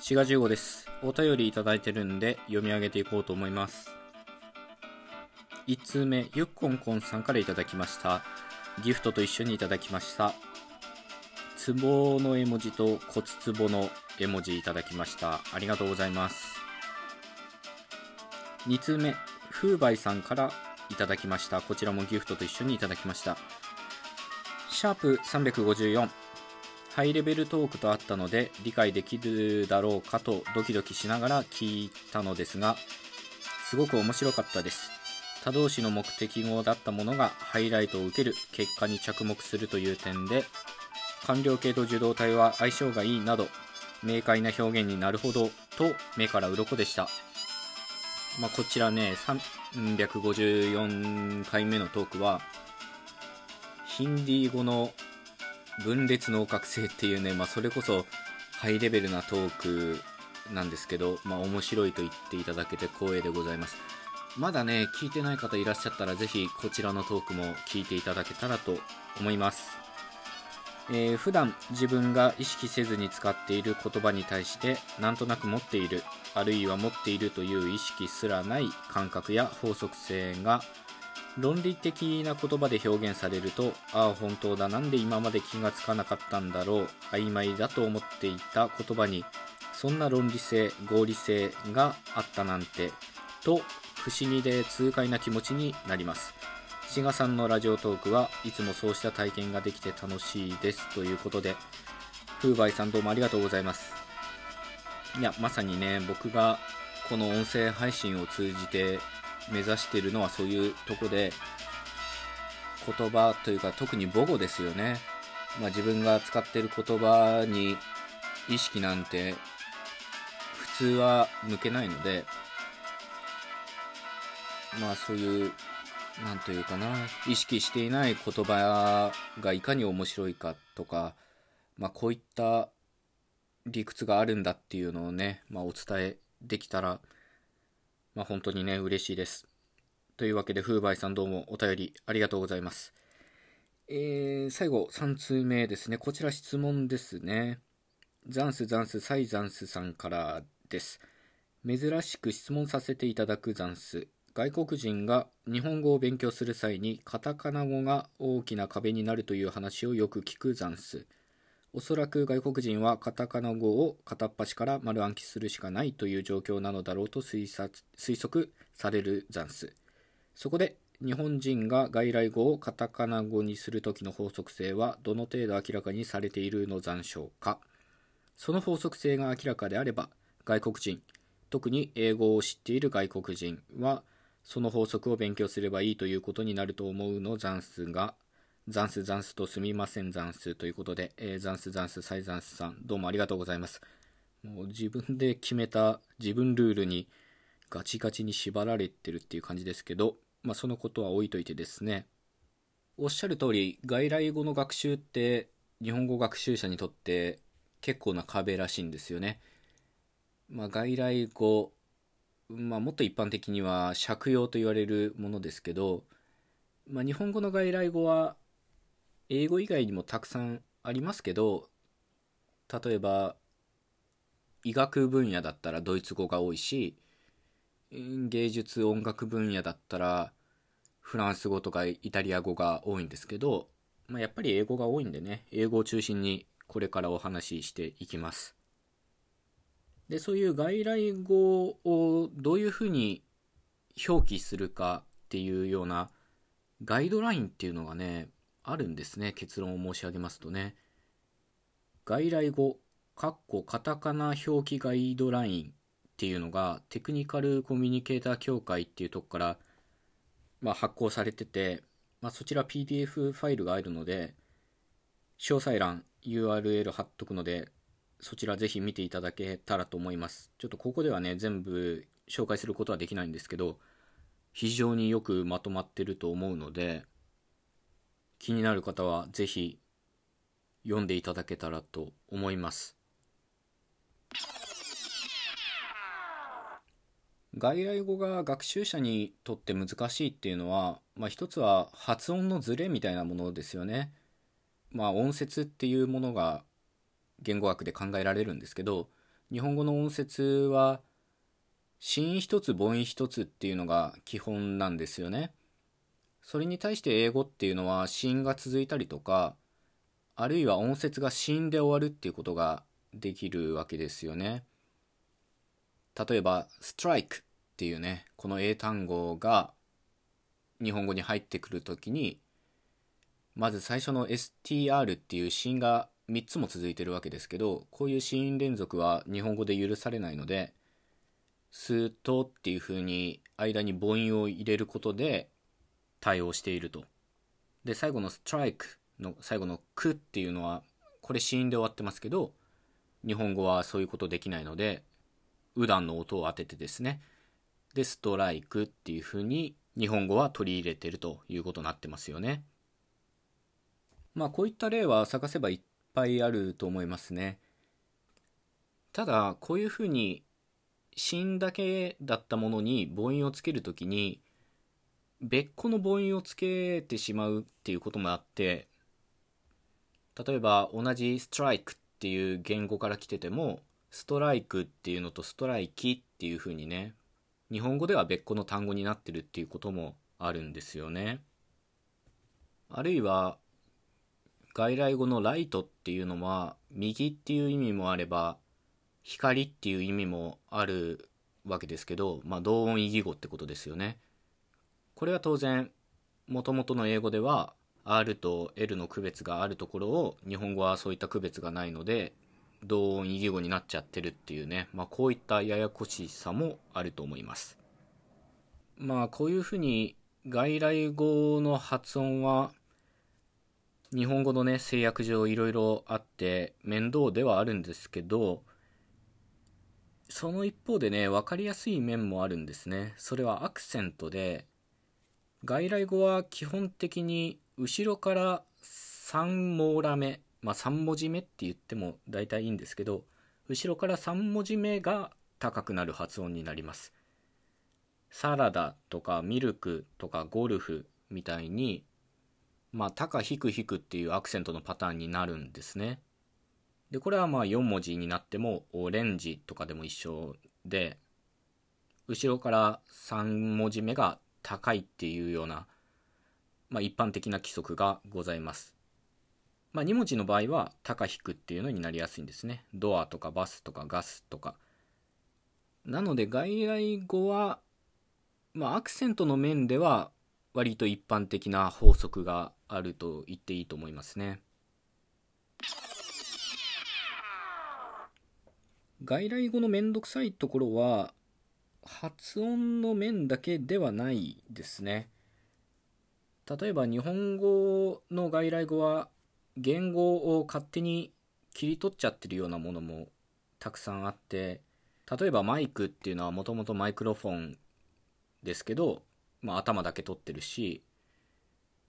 4月15です。お便りいただいてるんで読み上げていこうと思います。1通目、ゆっこんこんさんからいただきました。ギフトと一緒にいただきました。壺の絵文字と骨壺の絵文字いただきました。ありがとうございます。2通目、風梅さんからいただきました。こちらもギフトと一緒にいただきました。シャープ354ハイレベルトークとあったので理解できるだろうかとドキドキしながら聞いたのですがすごく面白かったです。他動詞の目的語だったものがハイライトを受ける結果に着目するという点で官僚系と受動体は相性がいいなど明快な表現になるほどと目から鱗でした、まあ、こちらね354回目のトークはヒンディー語の分裂の覚醒っていうね、まあ、それこそハイレベルなトークなんですけど、まあ、面白いと言っていただけて光栄でございます。まだね聞いてない方いらっしゃったらぜひこちらのトークも聞いていただけたらと思います、えー普段自分が意識せずに使っている言葉に対してなんとなく持っているあるいは持っているという意識すらない感覚や法則性が論理的な言葉で表現されるとああ本当だなんで今まで気がつかなかったんだろう曖昧だと思っていた言葉にそんな論理性合理性があったなんてと不思議で痛快な気持ちになります。志賀さんのラジオトークはいつもそうした体験ができて楽しいですということで風梅さんどうもありがとうございます。いやまさにね僕がこの音声配信を通じて目指してるのはそういうとこで言葉というか特に母語ですよね、まあ、自分が使ってる言葉に意識なんて普通は向けないのでまあそういうなんというかな意識していない言葉がいかに面白いかとか、まあ、こういった理屈があるんだっていうのをね、まあ、お伝えできたらまあ、本当にね、嬉しいです。というわけで、風梅さんどうもお便りありがとうございます。えー、最後、3通目ですね。こちら質問ですね。ザンスザンスサイザンスさんからです。珍しく質問させていただくザンス。外国人が日本語を勉強する際にカタカナ語が大きな壁になるという話をよく聞くザンス。おそらく外国人はカタカナ語を片っ端から丸暗記するしかないという状況なのだろうと推察推測されるザンスそこで日本人が外来語をカタカナ語にする時の法則性はどの程度明らかにされているの残暑か。その法則性が明らかであれば外国人特に英語を知っている外国人はその法則を勉強すればいいということになると思うのザンスがザンスザンスとすみませんザンスということで、えーザンスザンスサイザンスさんどうもありがとうございます。もう自分で決めた自分ルールにガチガチに縛られてるっていう感じですけど、まあ、そのことは置いといてですね。おっしゃる通り外来語の学習って日本語学習者にとって結構な壁らしいんですよね、まあ、外来語、まあ、もっと一般的には借用と言われるものですけど、まあ、日本語の外来語は英語以外にもたくさんありますけど例えば医学分野だったらドイツ語が多いし芸術音楽分野だったらフランス語とかイタリア語が多いんですけど、まあ、やっぱり英語が多いんでね英語を中心にこれからお話ししていきます。でそういう外来語をどういうふうに表記するかっていうようなガイドラインっていうのがねあるんですね結論を申し上げますとね。外来語かっこカタカナ表記ガイドラインっていうのがテクニカルコミュニケーター協会っていうとこから、まあ、発行されてて、まあ、そちら PDF ファイルがあるので詳細欄 URL 貼っとくのでそちらぜひ見ていただけたらと思います。ちょっとここではね全部紹介することはできないんですけど非常によくまとまってると思うので気になる方はぜひ読んでいただけたらと思います外来語が学習者にとって難しいっていうのは、まあ、一つは発音のズレみたいなものですよね。まあ、音節っていうものが言語学で考えられるんですけど日本語の音節は子音一つ母音一つっていうのが基本なんですよね。それに対して英語っていうのは子音が続いたりとかあるいは音節が子音で終わるっていうことができるわけですよね。例えば「strike」っていうねこの英単語が日本語に入ってくるときにまず最初の STR っていう子音が3つも続いてるわけですけどこういう子音連続は日本語で許されないので「スート」っていうふうに間に母音を入れることで対応していると。で最後の「ストライク」の最後の「く」っていうのはこれ子音で終わってますけど日本語はそういうことできないのでうだんの音を当ててですねでストライクっていうふうに日本語は取り入れてるということになってますよね。まあこういった例は探せばいっぱいあると思いますね。ただこういうふうに芯だけだったものに母音をつけるときに別個の母音をつけてしまうっていうこともあって例えば同じストライクっていう言語から来ててもストライクっていうのとストライキっていうふうにね日本語では別個の単語になってるっていうこともあるんですよね。あるいは外来語のライトっていうのは右っていう意味もあれば光っていう意味もあるわけですけど、まあ、同音異義語ってことですよね。これは当然もともとの英語では R と L の区別があるところを日本語はそういった区別がないので同音異義語になっちゃってるっていうね、まあ、こういったややこしさもあると思います。まあこういうふうに外来語の発音は日本語のね制約上いろいろあって面倒ではあるんですけどその一方でね分かりやすい面もあるんですね。それはアクセントで外来語は基本的に後ろから3網羅目まあ、3文字目って言っても大体いいんですけど後ろから3文字目が高くなる発音になります。サラダとかミルクとかゴルフみたいにまあ高低低っていうアクセントのパターンになるんですね。でこれはまあ4文字になってもオレンジとかでも一緒で後ろから3文字目が高いっていうような、まあ、一般的な規則がございますまあ、2文字の場合は高低っていうのになりやすいんですね。ドアとかバスとかガスとか。なので外来語は、まあ、アクセントの面では割と一般的な法則があると言っていいと思いますね。外来語のめんどくさいところは発音の面だけではないですね。例えば日本語の外来語は言語を勝手に切り取っちゃってるようなものもたくさんあって例えばマイクっていうのはもともとマイクロフォンですけど、まあ、頭だけ取ってるし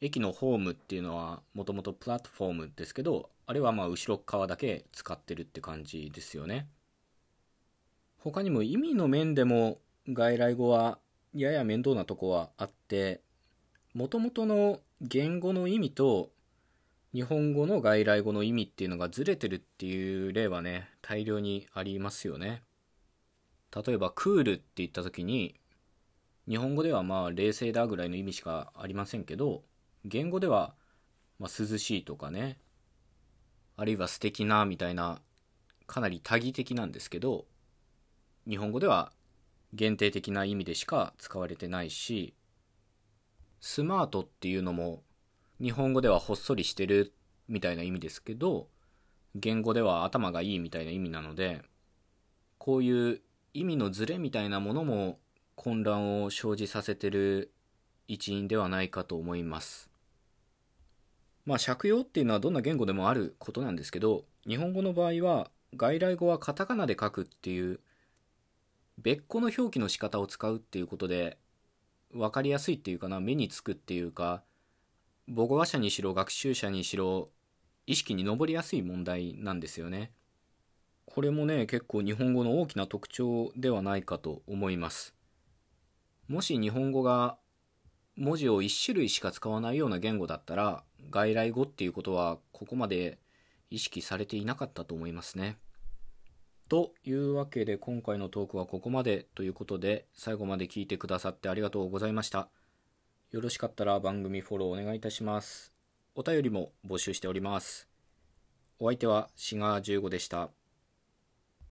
駅のホームっていうのはもともとプラットフォームですけどあれはまあ後ろ側だけ使ってるって感じですよね他にも意味の面でも外来語はやや面倒なとこはあってもともとの言語の意味と日本語の外来語の意味っていうのがずれてるっていう例はね大量にありますよね。例えばクールって言った時に日本語ではまあ冷静だぐらいの意味しかありませんけど言語ではま涼しいとかねあるいは素敵なみたいなかなり多義的なんですけど日本語では限定的な意味でしか使われてないしスマートっていうのも日本語ではほっそりしてるみたいな意味ですけど言語では頭がいいみたいな意味なのでこういう意味のズレみたいなものも混乱を生じさせてる一因ではないかと思います。まあ借用っていうのはどんな言語でもあることなんですけど日本語の場合は外来語はカタカナで書くっていう別個の表記の仕方を使うっていうことで分かりやすいっていうかな目につくっていうか母語話者にしろ学習者にしろ意識に上りやすい問題なんですよね。これもね結構日本語の大きな特徴ではないかと思います。もし日本語が文字を1種類しか使わないような言語だったら外来語っていうことはここまで意識されていなかったと思いますね。というわけで今回のトークはここまでということで最後まで聞いてくださってありがとうございました。よろしかったら番組フォローお願いいたします。お便りも募集しております。お相手はシガー15でした。